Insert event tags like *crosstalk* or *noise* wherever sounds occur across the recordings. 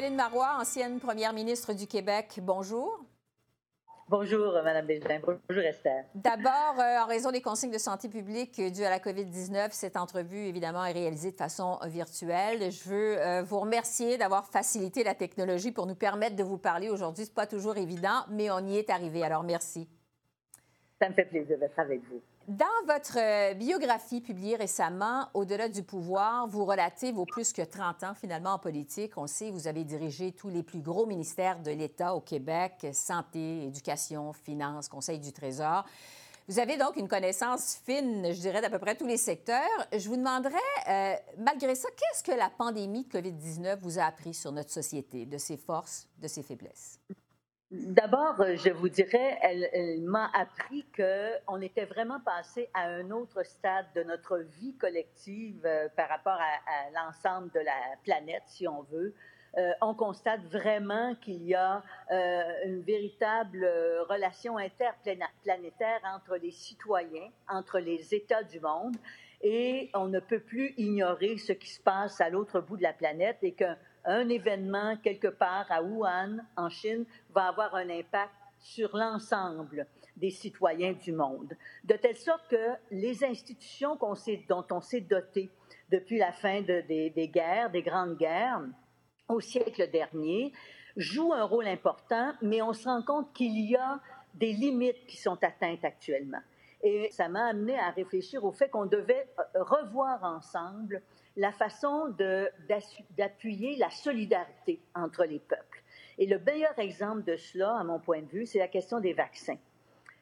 Pauline Marois, ancienne première ministre du Québec, bonjour. Bonjour, Mme Desjardins. Bonjour, Esther. D'abord, euh, en raison des consignes de santé publique dues à la COVID-19, cette entrevue, évidemment, est réalisée de façon virtuelle. Je veux euh, vous remercier d'avoir facilité la technologie pour nous permettre de vous parler aujourd'hui. Ce n'est pas toujours évident, mais on y est arrivé. Alors, merci. Ça me fait plaisir d'être avec vous. Dans votre euh, biographie publiée récemment, Au-delà du pouvoir, vous relatez vos plus que 30 ans finalement en politique. On le sait, vous avez dirigé tous les plus gros ministères de l'État au Québec, santé, éducation, finances, Conseil du Trésor. Vous avez donc une connaissance fine, je dirais, d'à peu près tous les secteurs. Je vous demanderais, euh, malgré ça, qu'est-ce que la pandémie de COVID-19 vous a appris sur notre société, de ses forces, de ses faiblesses? D'abord, euh, je vous dirais, elle, m'a appris qu'on était vraiment passé à un autre stade de notre vie collective euh, par rapport à, l'ensemble de la planète, si on veut. Euh, on constate vraiment qu'il y a une véritable relation interplanétaire entre les citoyens, entre les États du monde, et on ne peut plus ignorer ce qui se passe à l'autre bout de la planète et que un événement quelque part à Wuhan, en Chine, va avoir un impact sur l'ensemble des citoyens du monde. De telle sorte que les institutions dont on s'est doté depuis la fin des, guerres, des grandes guerres, au siècle dernier, jouent un rôle important, mais on se rend compte qu'il y a des limites qui sont atteintes actuellement. Et ça m'a amené à réfléchir au fait qu'on devait revoir ensemble la façon d'appuyer la solidarité entre les peuples. Et le meilleur exemple de cela, à mon point de vue, c'est la question des vaccins.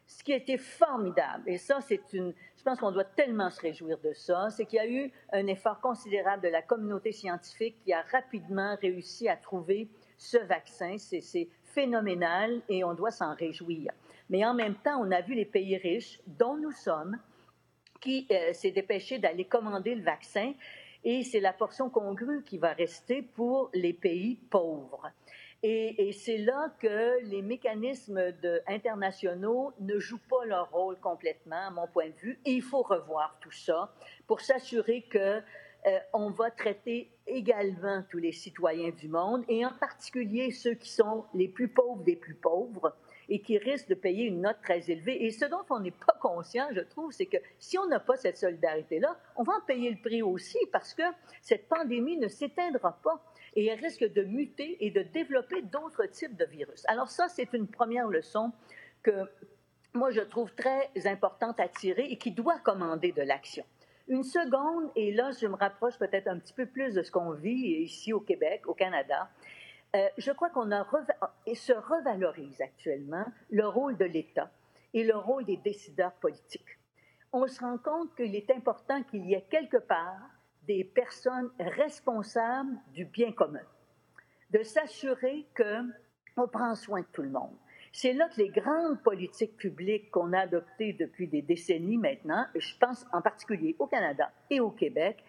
Ce qui a été formidable, et ça, c'est une, je pense qu'on doit tellement se réjouir de ça, c'est qu'il y a eu un effort considérable de la communauté scientifique qui a rapidement réussi à trouver ce vaccin. C'est phénoménal et on doit s'en réjouir. Mais en même temps, on a vu les pays riches, dont nous sommes, qui euh, s'est dépêché d'aller commander le vaccin et c'est la portion congrue qui va rester pour les pays pauvres. Et, c'est là que les mécanismes internationaux ne jouent pas leur rôle complètement, à mon point de vue. Il faut revoir tout ça pour s'assurer que euh, va traiter également tous les citoyens du monde, et en particulier ceux qui sont les plus pauvres des plus pauvres, et qui risquent de payer une note très élevée. Et ce dont on n'est pas conscient, je trouve, c'est que si on n'a pas cette solidarité-là, on va en payer le prix aussi parce que cette pandémie ne s'éteindra pas et elle risque de muter et de développer d'autres types de virus. Alors ça, c'est une première leçon que moi, je trouve très importante à tirer et qui doit commander de l'action. Une seconde, et là, je me rapproche peut-être un petit peu plus de ce qu'on vit ici au Québec, au Canada, euh, je crois qu'on se revalorise actuellement le rôle de l'État et le rôle des décideurs politiques. On se rend compte qu'il est important qu'il y ait quelque part des personnes responsables du bien commun, de s'assurer qu'on prend soin de tout le monde. C'est là que les grandes politiques publiques qu'on a adoptées depuis des décennies maintenant, et je pense en particulier au Canada et au Québec,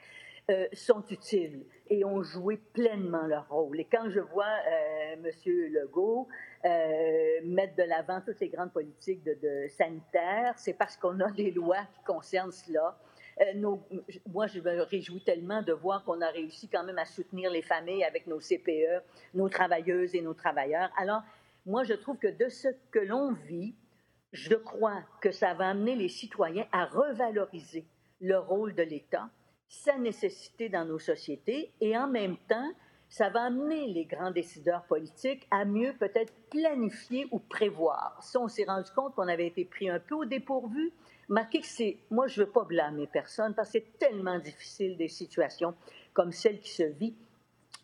euh, sont utiles et ont joué pleinement leur rôle. Et quand je vois euh, M. Legault euh, mettre de l'avant toutes les grandes politiques de, sanitaires, c'est parce qu'on a des lois qui concernent cela. Moi, je me réjouis tellement de voir qu'on a réussi quand même à soutenir les familles avec nos CPE, nos travailleuses et nos travailleurs. Alors, moi, je trouve que de ce que l'on vit, je crois que ça va amener les citoyens à revaloriser le rôle de l'État sa nécessité dans nos sociétés et en même temps, ça va amener les grands décideurs politiques à mieux peut-être planifier ou prévoir. Si on s'est rendu compte qu'on avait été pris un peu au dépourvu, marquez que c'est, moi je ne veux pas blâmer personne parce que c'est tellement difficile des situations comme celle qui se vit.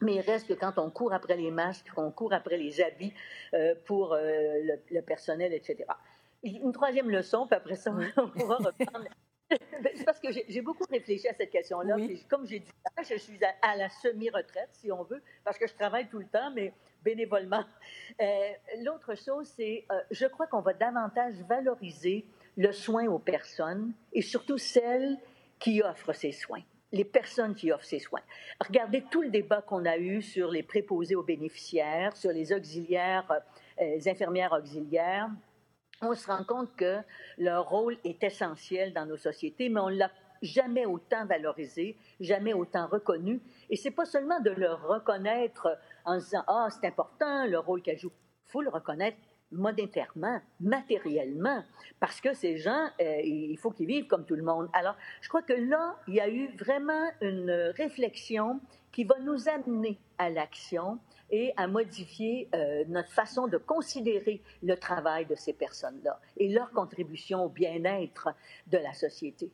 Mais il reste que quand on court après les masques, qu'on court après les habits euh, pour euh, le, le, personnel, etc. Une troisième leçon, puis après ça, on pourra reprendre *laughs* c'est parce que j'ai beaucoup réfléchi à cette question-là. Comme j'ai dit, je suis à, la semi-retraite, si on veut, parce que je travaille tout le temps, mais bénévolement. Euh, l'autre chose, c'est, euh, je crois qu'on va davantage valoriser le soin aux personnes et surtout celles qui offrent ces soins les personnes qui offrent ces soins. Regardez tout le débat qu'on a eu sur les préposés aux bénéficiaires, sur les auxiliaires, euh, les infirmières auxiliaires, on se rend compte que leur rôle est essentiel dans nos sociétés, mais on l'a jamais autant valorisées, jamais autant reconnues. Et c'est pas seulement de le reconnaître en disant ah c'est important le rôle qu'elle joue. Il faut le reconnaître monétairement, matériellement, parce que ces gens, euh, il faut qu'ils vivent comme tout le monde. Alors, je crois que là, il y a eu vraiment une réflexion qui va nous amener à l'action et à modifier euh, notre façon de considérer le travail de ces personnes-là et leur contribution au bien-être de la société.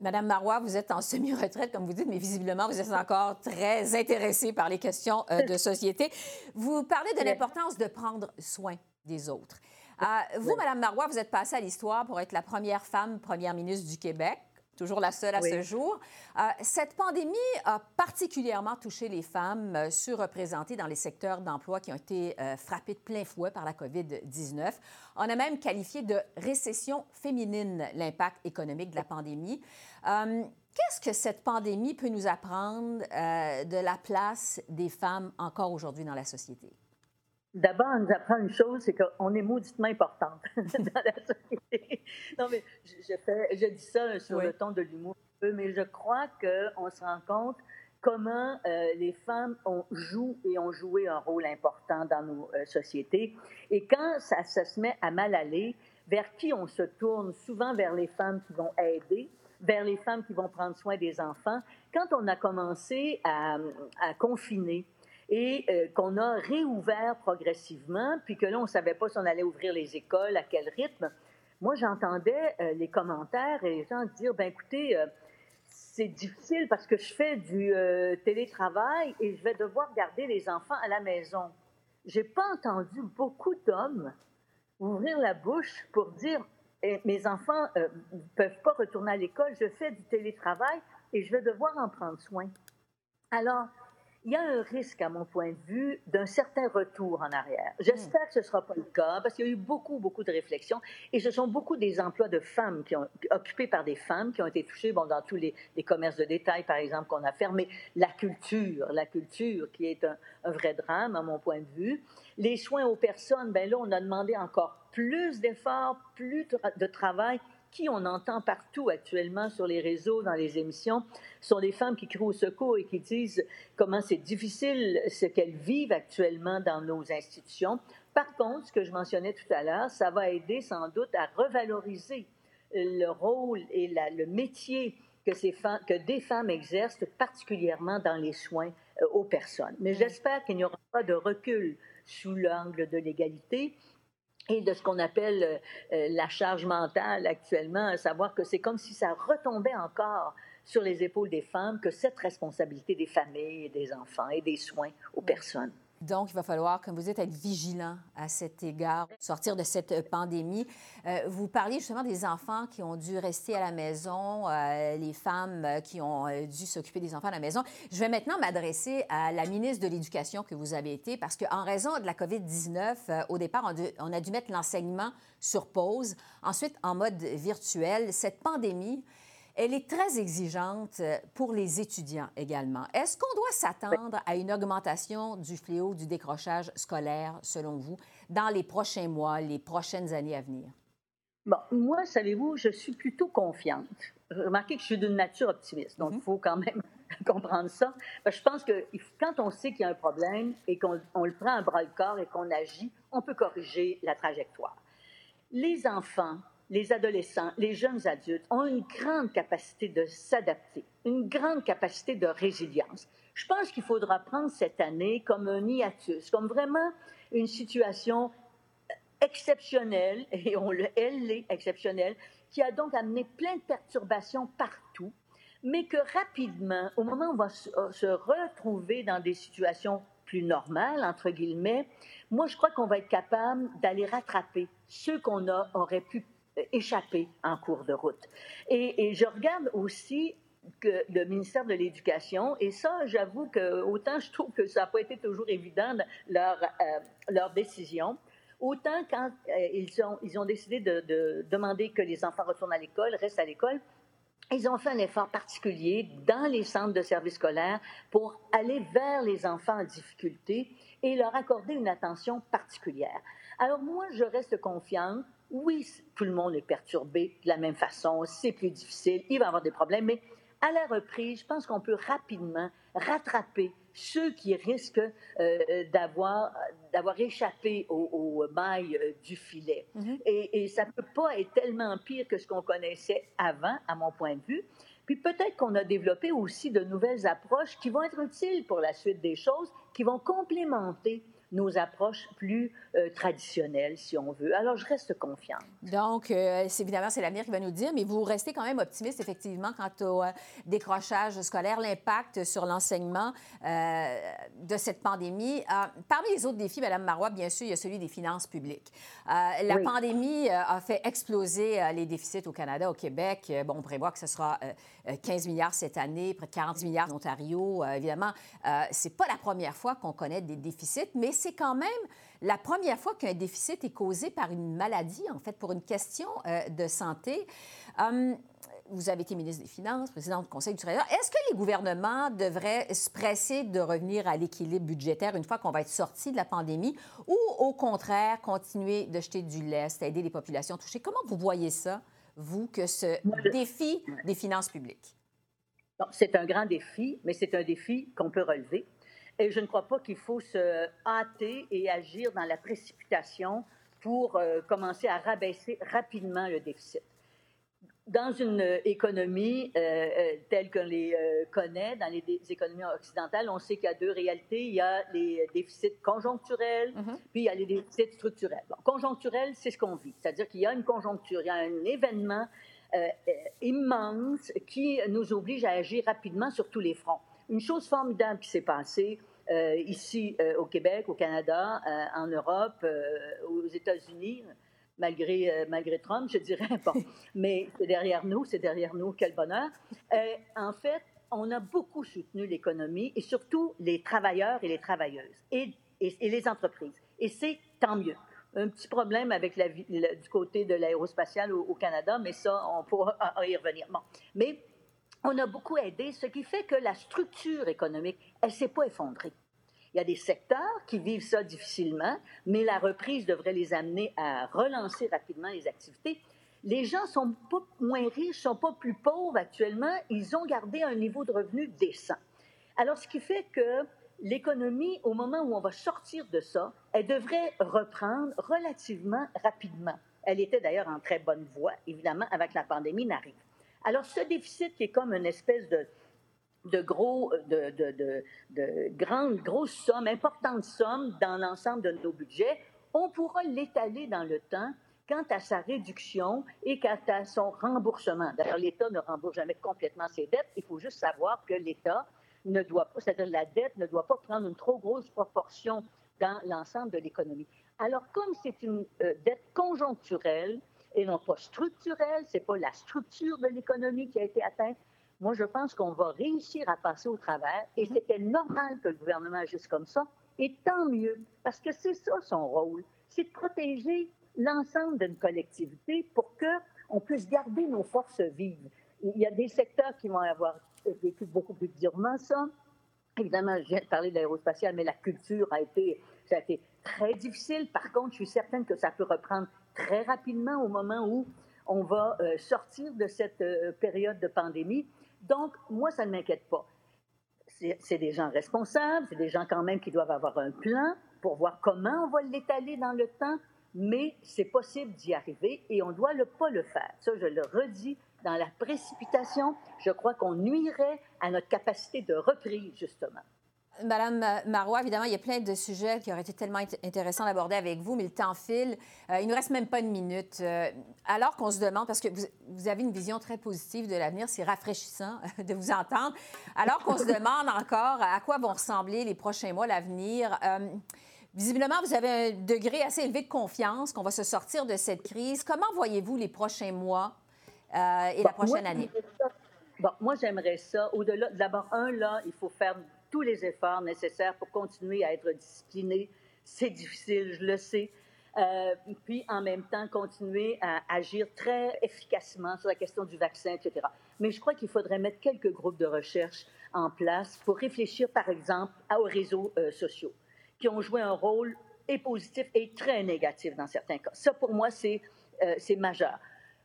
Madame Marois, vous êtes en semi-retraite, comme vous dites, mais visiblement, vous êtes encore très intéressée par les questions euh, de *laughs* société. Vous parlez de l'importance de prendre soin des autres. Euh, vous, Madame Marois, vous êtes passée à l'histoire pour être la première femme première ministre du Québec toujours la seule à ce jour. Euh, cette pandémie a particulièrement touché les femmes euh, surreprésentées dans les secteurs d'emploi qui ont été euh, frappés de plein fouet par la COVID-19. On a même qualifié de récession féminine l'impact économique de la pandémie. Qu'est-ce que cette pandémie peut nous apprendre de la place des femmes encore aujourd'hui dans la société? D'abord, on nous apprend une chose, c'est qu'on est mauditement importante *laughs* dans la société. Non, mais je, fais, je dis ça sur le ton de l'humour, mais je crois qu'on se rend compte comment euh, les femmes ont, jouent et ont joué un rôle important dans nos euh, sociétés. Et quand ça, se met à mal aller, vers qui on se tourne? Souvent vers les femmes qui vont aider, vers les femmes qui vont prendre soin des enfants. Quand on a commencé à, à confiner, et euh, qu'on a réouvert progressivement, puis que là, on ne savait pas si on allait ouvrir les écoles, à quel rythme. Moi, j'entendais euh, les commentaires et les gens dire, ben écoutez, euh, c'est difficile parce que je fais du télétravail et je vais devoir garder les enfants à la maison. J'ai pas entendu beaucoup d'hommes ouvrir la bouche pour dire, eh, mes enfants ne peuvent pas retourner à l'école, je fais du télétravail et je vais devoir en prendre soin. Alors, il y a un risque, à mon point de vue, d'un certain retour en arrière. J'espère que ce ne sera pas le cas, parce qu'il y a eu beaucoup, beaucoup de réflexions, et ce sont beaucoup des emplois de femmes qui ont, occupés par des femmes qui ont été touchés, bon, dans tous les, commerces de détail, par exemple, qu'on a fermés. La culture, la culture qui est un, un, vrai drame, à mon point de vue. Les soins aux personnes, ben là, on a demandé encore plus d'efforts, plus de travail, qui on entend partout actuellement sur les réseaux, dans les émissions, sont des femmes qui crient au secours et qui disent comment c'est difficile ce qu'elles vivent actuellement dans nos institutions. Par contre, ce que je mentionnais tout à l'heure, ça va aider sans doute à revaloriser le rôle et le métier que, ces femmes, que des femmes exercent, particulièrement dans les soins euh, aux personnes. Mais j'espère qu'il n'y aura pas de recul sous l'angle de l'égalité et de ce qu'on appelle euh, euh, la charge mentale actuellement, à savoir que c'est comme si ça retombait encore sur les épaules des femmes, que cette responsabilité des familles et des enfants et des soins aux personnes. Donc, il va falloir, comme vous dites, être vigilant à cet égard, sortir de cette euh, pandémie. Euh, vous parliez justement des enfants qui ont dû rester à la maison, euh, les femmes qui ont dû s'occuper des enfants à la maison. Je vais maintenant m'adresser à la ministre de l'Éducation que vous avez été, parce qu'en raison de la COVID-19, au départ, on, on a dû mettre l'enseignement sur pause, ensuite en mode virtuel. Cette pandémie, elle est très exigeante euh, pour les étudiants également. Est-ce qu'on doit s'attendre à une augmentation du fléau du décrochage scolaire, selon vous, dans les prochains mois, les prochaines années à venir? Bon, moi, savez-vous, je suis plutôt confiante. Remarquez que je suis d'une nature optimiste, donc il mhm. faut quand même *laughs* comprendre ça. je pense que quand on sait qu'il y a un problème et qu'on le prend à bras le corps et qu'on agit, on peut corriger la trajectoire. Les enfants les adolescents, les jeunes adultes ont une grande capacité de s'adapter, une grande capacité de résilience. Je pense qu'il faudra prendre cette année comme un hiatus, comme vraiment une situation exceptionnelle, et on le, elle l'est exceptionnelle, qui a donc amené plein de perturbations partout, mais que rapidement, au moment où on va se retrouver dans des situations plus normales, entre guillemets, moi, je crois qu'on va être capable d'aller rattraper ceux qu'on aurait pu échapper en cours de route. Et, je regarde aussi que le ministère de l'Éducation, et ça, j'avoue que autant je trouve que ça n'a pas été toujours évident leur, euh, leur décision, autant quand euh, ils, ont, ils ont décidé de, de, demander que les enfants retournent à l'école, restent à l'école, ils ont fait un effort particulier dans les centres de services scolaires pour aller vers les enfants en difficulté et leur accorder une attention particulière. Alors moi, je reste confiante. Oui, tout le monde est perturbé de la même façon, c'est plus difficile, il va y avoir des problèmes, mais à la reprise, je pense qu'on peut rapidement rattraper ceux qui risquent euh, d'avoir d'avoir échappé au, mailles euh, du filet. Mm-hmm. et, et, ça ne peut pas être tellement pire que ce qu'on connaissait avant, à mon point de vue. Puis peut-être qu'on a développé aussi de nouvelles approches qui vont être utiles pour la suite des choses, qui vont complémenter nos approches plus euh, traditionnelles, si on veut. Alors, je reste confiante. Donc, euh, évidemment, c'est l'avenir qui va nous dire, mais vous restez quand même optimiste, effectivement, quant au euh, décrochage scolaire, l'impact sur l'enseignement de cette pandémie. parmi les autres défis, Mme Marois, bien sûr, il y a celui des finances publiques. la pandémie a fait exploser les déficits au Canada, au Québec. Bon, on prévoit que ce sera 15 milliards cette année, près de 40 milliards en Ontario. évidemment, c'est pas la première fois qu'on connaît des déficits, mais c'est quand même la première fois qu'un déficit est causé par une maladie, en fait, pour une question euh, de santé. Hum, vous avez été ministre des Finances, président du Conseil du Trésor. Est-ce que les gouvernements devraient se presser de revenir à l'équilibre budgétaire une fois qu'on va être sorti de la pandémie ou, au contraire, continuer de jeter du lest, aider les populations touchées? Comment vous voyez ça, vous, que ce défi des finances publiques? C'est un grand défi, mais c'est un défi qu'on peut relever. Et je ne crois pas qu'il faut se hâter et agir dans la précipitation pour euh, commencer à rabaisser rapidement le déficit. Dans une économie euh, euh, telle qu'on les connaît, dans les économies occidentales, on sait qu'il y a deux réalités. Il y a les déficits conjoncturels, mm-hmm. puis il y a les déficits structurels. Bon, conjoncturel, c'est ce qu'on vit. C'est-à-dire qu'il y a une conjoncture, il y a un événement immense qui nous oblige à agir rapidement sur tous les fronts. Une chose formidable qui s'est passée euh, ici euh, au Québec, au Canada, euh, en Europe, aux États-Unis, malgré, malgré Trump, je dirais. Bon, *laughs* mais c'est derrière nous, c'est derrière nous, quel bonheur. en fait, on a beaucoup soutenu l'économie et surtout les travailleurs et les travailleuses et, et, les entreprises. Et c'est tant mieux un petit problème avec la, du côté de l'aérospatial au, Canada, mais ça, on pourra y revenir. Bon. Mais on a beaucoup aidé, ce qui fait que la structure économique, elle ne s'est pas effondrée. Il y a des secteurs qui vivent ça difficilement, mais la reprise devrait les amener à relancer rapidement les activités. Les gens sont pas moins riches, sont pas plus pauvres actuellement, ils ont gardé un niveau de revenu décent. Alors, ce qui fait que l'économie, au moment où on va sortir de ça, elle devrait reprendre relativement rapidement. Elle était d'ailleurs en très bonne voie, évidemment, avec la pandémie n'arrive. Alors, ce déficit qui est comme une espèce de, de gros, de, de, de, grandes, grosses sommes, importantes sommes dans l'ensemble de nos budgets, on pourra l'étaler dans le temps quant à sa réduction et quant à son remboursement. D'ailleurs, l'État ne rembourse jamais complètement ses dettes. Il faut juste savoir que l'État ne doit pas, c'est-à-dire la dette ne doit pas prendre une trop grosse proportion dans l'ensemble de l'économie. Alors, comme c'est une euh, dette conjoncturelle, et non pas structurelle, c'est pas la structure de l'économie qui a été atteinte. Moi, je pense qu'on va réussir à passer au travers et c'était normal que le gouvernement agisse comme ça. Et tant mieux, parce que c'est ça son rôle, c'est de protéger l'ensemble d'une collectivité pour qu'on puisse garder nos forces vives. Il y a des secteurs qui vont avoir vécu beaucoup plus durement ça. Évidemment, je viens de parler de l'aérospatial, mais la culture a été très difficile. Par contre, je suis certaine que ça peut reprendre très rapidement au moment où on va euh, sortir de cette euh, période de pandémie. Donc, moi, ça ne m'inquiète pas. C'est des gens responsables, c'est des gens quand même qui doivent avoir un plan pour voir comment on va l'étaler dans le temps, mais c'est possible d'y arriver et on ne doit le, pas le faire. Ça, je le redis, dans la précipitation, je crois qu'on nuirait à notre capacité de reprise, justement. Madame Marois, évidemment, il y a plein de sujets qui auraient été tellement intéressants d'aborder avec vous, mais le temps file. Euh, il ne nous reste même pas une minute. Euh, alors qu'on se demande, parce que vous, avez une vision très positive de l'avenir, c'est rafraîchissant *laughs* de vous entendre. Alors qu'on se demande encore à quoi vont ressembler les prochains mois, l'avenir. Euh, visiblement, vous avez un degré assez élevé de confiance qu'on va se sortir de cette crise. Comment voyez-vous les prochains mois et la prochaine année? Bon, moi, j'aimerais ça. Au-delà, d'abord, un, là, il faut faire tous les efforts nécessaires pour continuer à être discipliné. C'est difficile, je le sais. Euh, puis en même temps continuer à agir très efficacement sur la question du vaccin, etc. Mais je crois qu'il faudrait mettre quelques groupes de recherche en place pour réfléchir, par exemple, aux réseaux euh, sociaux, qui ont joué un rôle est positif et très négatif dans certains cas. Ça, pour moi, c'est majeur.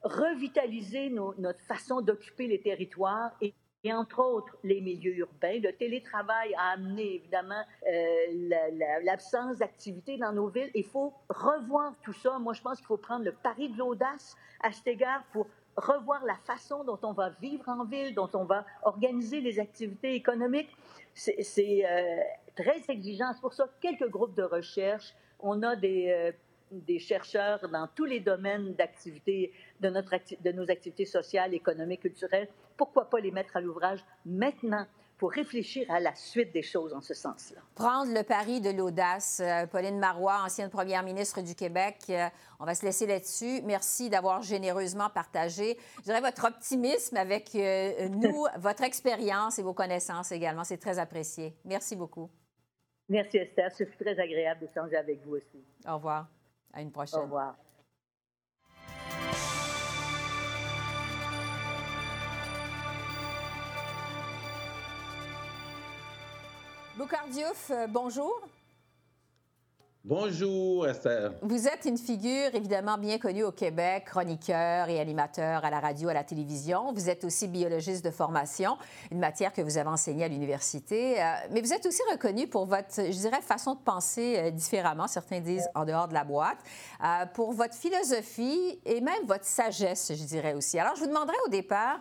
Revitaliser notre façon d'occuper les territoires et entre autres les milieux urbains. Le télétravail a amené évidemment euh, l'absence d'activité dans nos villes. Il faut revoir tout ça. Moi, je pense qu'il faut prendre le pari de l'audace à cet égard pour revoir la façon dont on va vivre en ville, dont on va organiser les activités économiques. C'est euh, très exigeant. C'est pour ça quelques groupes de recherche. On a des, euh, des chercheurs dans tous les domaines d'activité de, notre de nos activités sociales, économiques, culturelles. Pourquoi pas les mettre à l'ouvrage maintenant pour réfléchir à la suite des choses en ce sens-là? Prendre le pari de l'audace. Euh, Pauline Marois, ancienne première ministre du Québec, euh, on va se laisser là-dessus. Merci d'avoir généreusement partagé, je dirais, votre optimisme avec euh, nous, *laughs* votre expérience et vos connaissances également. C'est très apprécié. Merci beaucoup. Merci Esther. C'est très agréable d'échanger avec vous aussi. Au revoir. À une prochaine. Au revoir. Boucardiouf, euh, bonjour. Bonjour Esther. Vous êtes une figure évidemment bien connue au Québec, chroniqueur et animateur à la radio, à la télévision. Vous êtes aussi biologiste de formation, une matière que vous avez enseignée à l'université. Euh, mais vous êtes aussi reconnu pour votre, je dirais, façon de penser euh, différemment, certains disent en dehors de la boîte, euh, pour votre philosophie et même votre sagesse, je dirais aussi. Alors je vous demanderai au départ,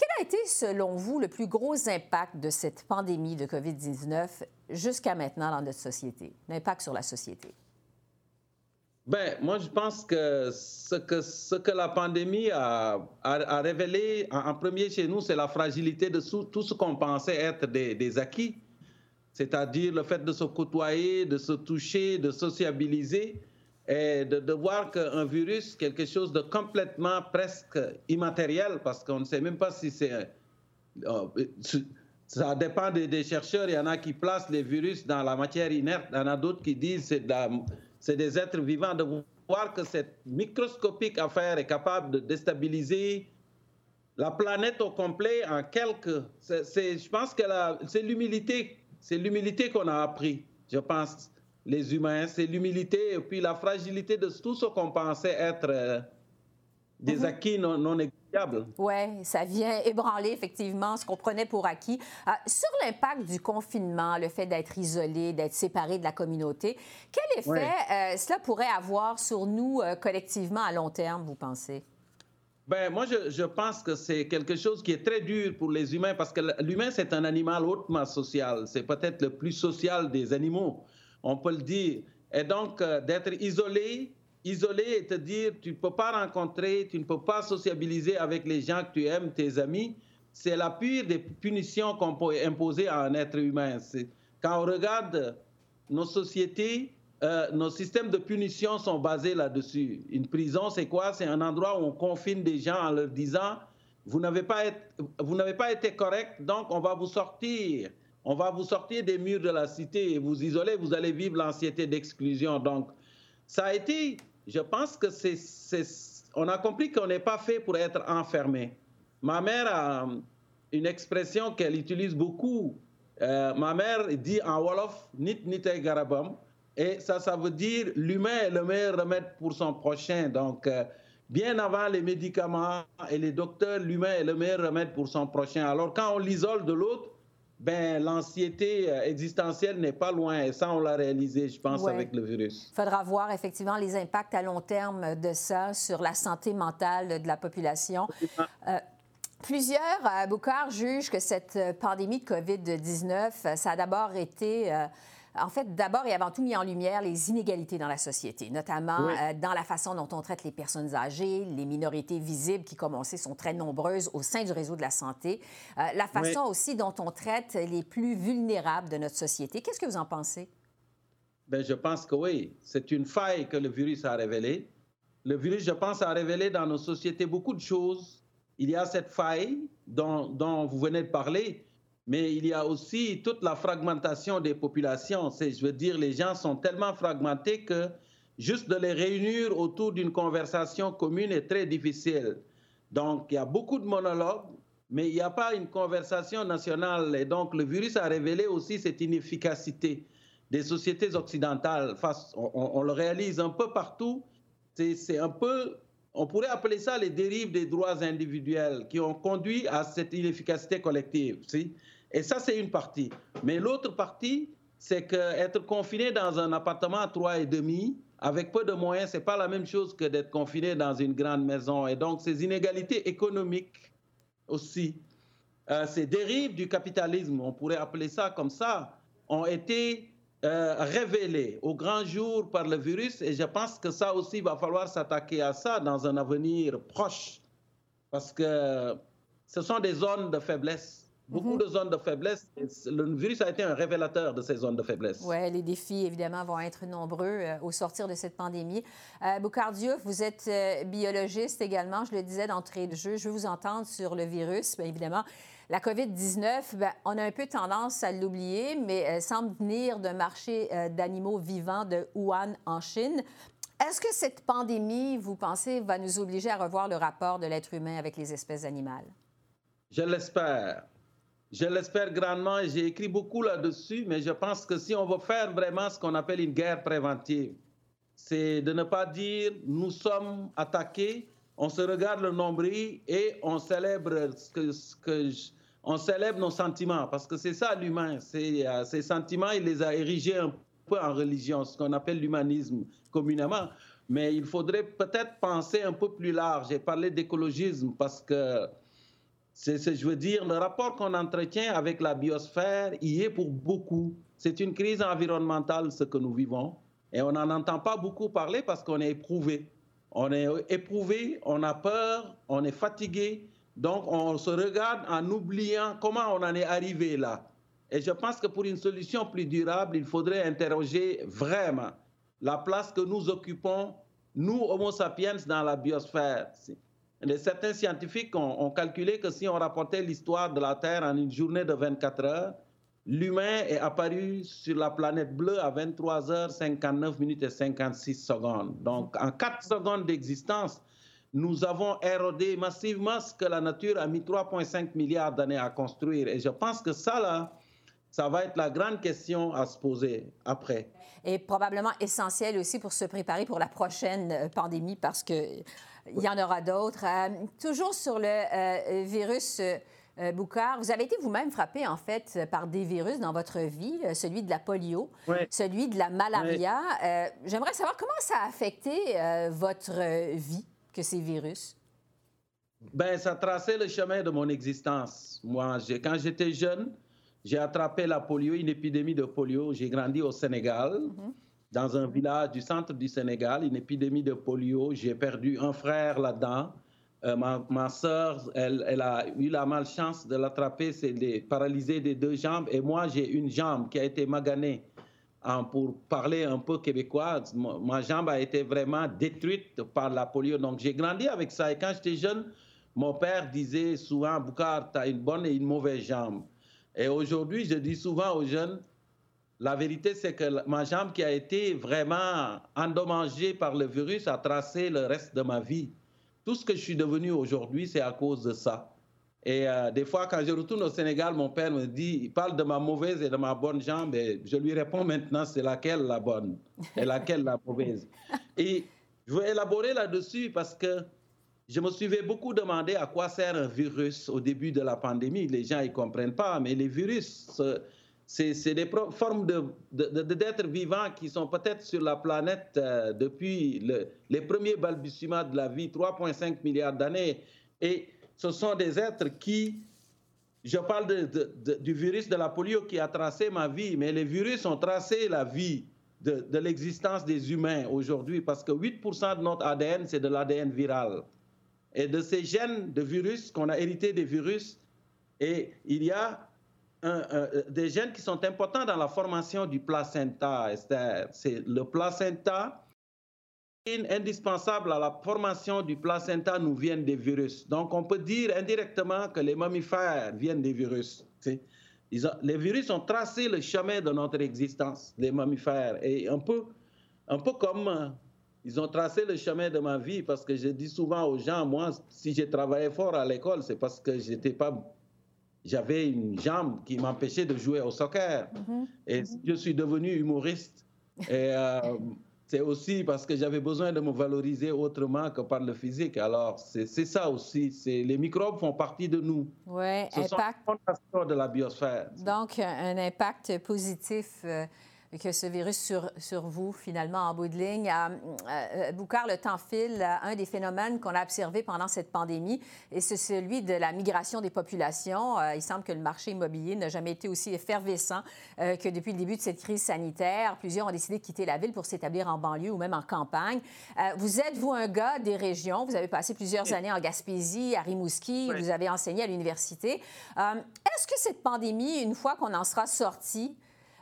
quel a été, selon vous, le plus gros impact de cette pandémie de COVID-19 jusqu'à maintenant dans notre société, l'impact sur la société? Ben, moi, je pense que ce que, la pandémie a, révélé en, premier chez nous, c'est la fragilité de tout ce qu'on pensait être des acquis, c'est-à-dire le fait de se côtoyer, de se toucher, de sociabiliser et de, de voir qu'un virus, quelque chose de complètement presque immatériel, parce qu'on ne sait même pas si c'est... Euh, ça dépend des, chercheurs. Il y en a qui placent les virus dans la matière inerte. Il y en a d'autres qui disent que c'est des êtres vivants. De voir que cette microscopique affaire est capable de déstabiliser la planète au complet en quelques... je pense que c'est l'humilité. C'est l'humilité qu'on a appris, je pense les humains, c'est l'humilité et puis la fragilité de tout ce qu'on pensait être euh, des mhm. acquis non, non négligeables. Oui, ça vient ébranler effectivement ce qu'on prenait pour acquis. Euh, sur l'impact du confinement, le fait d'être isolé, d'être séparé de la communauté, quel effet euh, cela pourrait avoir sur nous collectivement à long terme, vous pensez? Ben, moi, je, je pense que c'est quelque chose qui est très dur pour les humains parce que l'humain, c'est un animal hautement social. C'est peut-être le plus social des animaux on peut le dire. Et donc, euh, d'être isolé, isolé et te dire, tu ne peux pas rencontrer, tu ne peux pas sociabiliser avec les gens que tu aimes, tes amis, c'est la pire des punitions qu'on peut imposer à un être humain. Quand on regarde nos sociétés, euh, nos systèmes de punition sont basés là-dessus. Une prison, c'est quoi? C'est un endroit où on confine des gens en leur disant, vous n'avez pas, pas été correct, donc on va vous sortir on va vous sortir des murs de la cité et vous isoler, vous allez vivre l'anxiété d'exclusion. Donc, ça a été, je pense que c'est, on a compris qu'on n'est pas fait pour être enfermé. Ma mère a une expression qu'elle utilise beaucoup. Euh, ma mère dit en Wolof, nit nite garabam. Et ça, ça veut dire l'humain est le meilleur remède pour son prochain. Donc, euh, bien avant les médicaments et les docteurs, l'humain est le meilleur remède pour son prochain. Alors, quand on l'isole de l'autre, ben, l'anxiété euh, existentielle n'est pas loin. Et ça, on l'a réalisé, je pense, avec le virus. Il faudra voir effectivement les impacts à long terme de ça sur la santé mentale de la population. Euh, plusieurs, à euh, jugent que cette pandémie de COVID-19, ça a d'abord été en fait, d'abord et avant tout mis en lumière les inégalités dans la société, notamment euh, dans la façon dont on traite les personnes âgées, les minorités visibles qui, comme on sait, sont très nombreuses au sein du réseau de la santé, euh, la façon aussi dont on traite les plus vulnérables de notre société. Qu'est-ce que vous en pensez? Bien, je pense que oui, c'est une faille que le virus a révélée. Le virus, je pense, a révélé dans nos sociétés beaucoup de choses. Il y a cette faille dont, dont vous venez de parler, mais il y a aussi toute la fragmentation des populations. Je veux dire, les gens sont tellement fragmentés que juste de les réunir autour d'une conversation commune est très difficile. Donc, il y a beaucoup de monologues, mais il n'y a pas une conversation nationale. Et donc, le virus a révélé aussi cette inefficacité. des sociétés occidentales. on, le réalise un peu partout. C'est un peu, on pourrait appeler ça les dérives des droits individuels qui ont conduit à cette inefficacité collective. Et ça, c'est une partie. Mais l'autre partie, c'est qu'être confiné dans un appartement à trois et demi, avec peu de moyens, c'est pas la même chose que d'être confiné dans une grande maison. Et donc, ces inégalités économiques aussi, euh, ces dérives du capitalisme, on pourrait appeler ça comme ça, ont été euh, révélées au grand jour par le virus. Et je pense que ça aussi, il va falloir s'attaquer à ça dans un avenir proche, parce que ce sont des zones de faiblesse beaucoup mhm. de zones de faiblesse. Le virus a été un révélateur de ces zones de faiblesse. Oui, les défis, évidemment, vont être nombreux euh, au sortir de cette pandémie. Euh, Diouf, vous êtes euh, biologiste également, je le disais d'entrée de jeu. Je veux vous entendre sur le virus, bien évidemment. La COVID-19, ben, on a un peu tendance à l'oublier, mais elle semble venir d'un marché euh, d'animaux vivants de Wuhan en Chine. Est-ce que cette pandémie, vous pensez, va nous obliger à revoir le rapport de l'être humain avec les espèces animales? Je l'espère. Je l'espère grandement et j'ai écrit beaucoup là-dessus, mais je pense que si on veut faire vraiment ce qu'on appelle une guerre préventive, c'est de ne pas dire nous sommes attaqués, on se regarde le nombril et on célèbre ce que, ce que on célèbre nos sentiments, parce que c'est ça l'humain. Euh, ces sentiments, il les a érigés un peu en religion, ce qu'on appelle l'humanisme communément. Mais il faudrait peut-être penser un peu plus large J'ai parlé d'écologisme parce que c'est, je veux dire, le rapport qu'on entretient avec la biosphère y est pour beaucoup. C'est une crise environnementale, ce que nous vivons, et on n'en entend pas beaucoup parler parce qu'on est éprouvé. On est éprouvé, on a peur, on est fatigué, donc on se regarde en oubliant comment on en est arrivé là. Et je pense que pour une solution plus durable, il faudrait interroger vraiment la place que nous occupons, nous, Homo sapiens, dans la biosphère certains scientifiques ont, calculé que si on rapportait l'histoire de la Terre en une journée de 24 heures, l'humain est apparu sur la planète bleue à 23 h 59 minutes et 56 secondes. Donc, en 4 secondes d'existence, nous avons érodé massivement ce que la nature a mis 3,5 milliards d'années à construire. Et je pense que ça, là, ça va être la grande question à se poser après. Et probablement essentiel aussi pour se préparer pour la prochaine euh, pandémie parce que il y en aura d'autres. Euh, toujours sur le euh, virus euh, Boucard, vous avez été vous-même frappé, en fait, par des virus dans votre vie, celui de la polio, celui de la malaria. J'aimerais savoir comment ça a affecté votre vie, que ces virus? Ben, ça a tracé le chemin de mon existence. Moi, quand j'étais jeune, j'ai attrapé la polio, une épidémie de polio. J'ai grandi au Sénégal. Mm-hmm dans un village du centre du Sénégal, une épidémie de polio. J'ai perdu un frère là-dedans. Euh, ma, ma soeur, elle, elle, a eu la malchance de l'attraper, c'est paralysée des deux jambes. Et moi, j'ai une jambe qui a été maganée. pour parler un peu québécois, ma jambe a été vraiment détruite par la polio. Donc, j'ai grandi avec ça. Et quand j'étais jeune, mon père disait souvent, Boucard, tu as une bonne et une mauvaise jambe. Et aujourd'hui, je dis souvent aux jeunes, la vérité, c'est que ma jambe qui a été vraiment endommagée par le virus a tracé le reste de ma vie. Tout ce que je suis devenu aujourd'hui, c'est à cause de ça. Et euh, des fois, quand je retourne au Sénégal, mon père me dit, il parle de ma mauvaise et de ma bonne jambe, et je lui réponds maintenant, c'est laquelle la bonne et laquelle la mauvaise. *laughs* Et je veux élaborer là-dessus parce que je me suis beaucoup demandé à quoi sert un virus au début de la pandémie. Les gens ne comprennent pas, mais les virus, c'est des formes d'êtres de, vivants qui sont peut-être sur la planète euh, depuis les premiers balbutiements de la vie, 3,5 milliards d'années. Et ce sont des êtres qui, je parle du virus de la polio qui a tracé ma vie, mais les virus ont tracé la vie de, l'existence des humains aujourd'hui parce que 8% de notre ADN, c'est de l'ADN viral. Et de ces gènes de virus qu'on a hérité des virus, et il y a euh, des gènes qui sont importants dans la formation du placenta. C'est le placenta indispensable à la formation du placenta nous viennent des virus. Donc, on peut dire indirectement que les mammifères viennent des virus. les virus ont tracé le chemin de notre existence, les mammifères. Et un peu, un peu comme euh, ils ont tracé le chemin de ma vie, parce que je dis souvent aux gens, moi, si j'ai travaillé fort à l'école, c'est parce que j'étais pas j'avais une jambe qui m'empêchait de jouer au soccer. Mm-hmm. Et mm-hmm. je suis devenu humoriste. Et euh, c'est aussi parce que j'avais besoin de me valoriser autrement que par le physique. Alors, c'est ça aussi. Les microbes font partie de nous. Oui, impact. Sont de la biosphère. Donc, un impact positif. Euh, que ce virus sur, sur vous, finalement, en bout de ligne. Euh, euh, Boucard, le temps file. Un des phénomènes qu'on a observé pendant cette pandémie, et c'est celui de la migration des populations. Euh, il semble que le marché immobilier n'a jamais été aussi effervescent que depuis le début de cette crise sanitaire. Plusieurs ont décidé de quitter la ville pour s'établir en banlieue ou même en campagne. vous êtes, vous, un gars des régions. Vous avez passé plusieurs années en Gaspésie, à Rimouski. Vous avez enseigné à l'université. Est-ce que cette pandémie, une fois qu'on en sera sorti,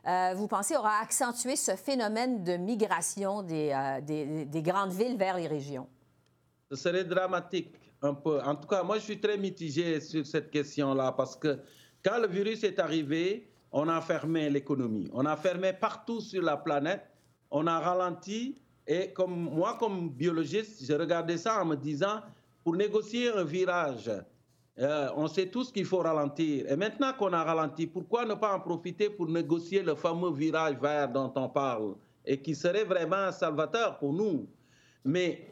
euh, vous pensez, aura accentué ce phénomène de migration euh, des, des, grandes villes vers les régions? Ce serait dramatique, un peu. En tout cas, moi, je suis très mitigé sur cette question-là parce que quand le virus est arrivé, on a fermé l'économie. On a fermé partout sur la planète. On a ralenti. Et moi, comme biologiste, je regardais ça en me disant, pour négocier un virage euh, on sait tous qu'il faut ralentir. Et maintenant qu'on a ralenti, pourquoi ne pas en profiter pour négocier le fameux virage vert dont on parle et qui serait vraiment salvateur pour nous? Mais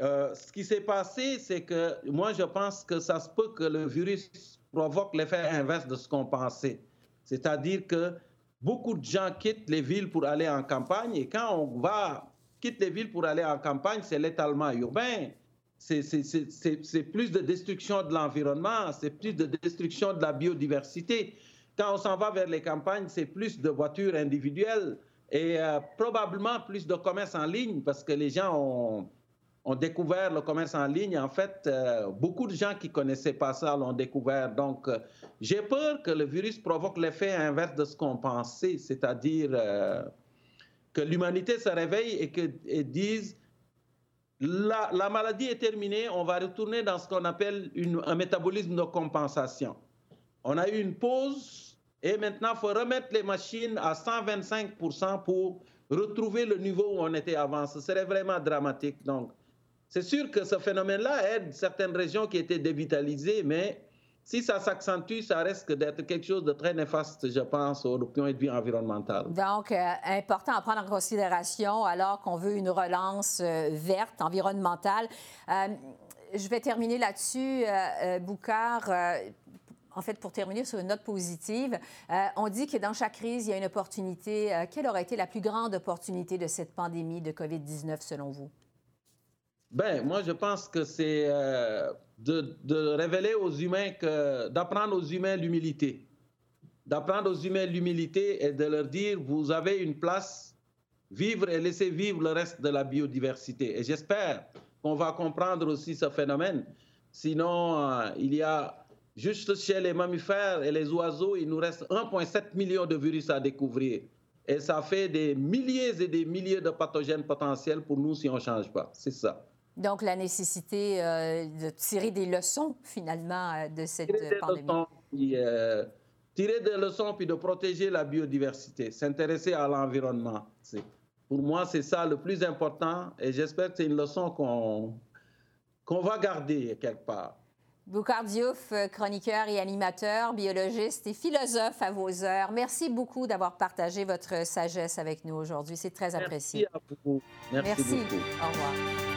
euh, ce qui s'est passé, c'est que moi, je pense que ça se peut que le virus provoque l'effet inverse de ce qu'on pensait. C'est-à-dire que beaucoup de gens quittent les villes pour aller en campagne et quand on va quitte les villes pour aller en campagne, c'est l'étalement urbain c'est plus de destruction de l'environnement, c'est plus de destruction de la biodiversité. Quand on s'en va vers les campagnes, c'est plus de voitures individuelles et euh, probablement plus de commerce en ligne parce que les gens ont, découvert le commerce en ligne. En fait, euh, beaucoup de gens qui ne connaissaient pas ça l'ont découvert. Donc, euh, j'ai peur que le virus provoque l'effet inverse de ce qu'on pensait, c'est-à-dire que l'humanité se réveille et, que, et dise la, maladie est terminée, on va retourner dans ce qu'on appelle un métabolisme de compensation. On a eu une pause et maintenant il faut remettre les machines à 125% pour retrouver le niveau où on était avant. Ce serait vraiment dramatique. Donc, c'est sûr que ce phénomène-là aide certaines régions qui étaient dévitalisées, mais si ça s'accentue, ça risque d'être quelque chose de très néfaste, je pense, au point de vue environnemental. Donc, euh, important à prendre en considération alors qu'on veut une relance euh, verte, environnementale. Euh, je vais terminer là-dessus, Boucard. en fait, pour terminer sur une note positive, on dit que dans chaque crise, il y a une opportunité. quelle aurait été la plus grande opportunité de cette pandémie de COVID-19 selon vous? Ben, moi, je pense que c'est de, révéler aux humains que, d'apprendre aux humains l'humilité. D'apprendre aux humains l'humilité et de leur dire, vous avez une place, vivre et laisser vivre le reste de la biodiversité. Et j'espère qu'on va comprendre aussi ce phénomène. Sinon, euh, il y a juste chez les mammifères et les oiseaux, il nous reste 1,7 million de virus à découvrir. Et ça fait des milliers et des milliers de pathogènes potentiels pour nous si on ne change pas. C'est ça. Donc, la nécessité euh, de tirer des leçons, finalement, euh, de cette tirer pandémie. Leçons, euh, tirer des leçons, puis de protéger la biodiversité, s'intéresser à l'environnement. Pour moi, c'est ça le plus important et j'espère que c'est une leçon qu'on qu'on va garder quelque part. Boucard Diouf, chroniqueur et animateur, biologiste et philosophe à vos heures. Merci beaucoup d'avoir partagé votre sagesse avec nous aujourd'hui. C'est très apprécié. Merci à vous. Merci. Merci. Au revoir.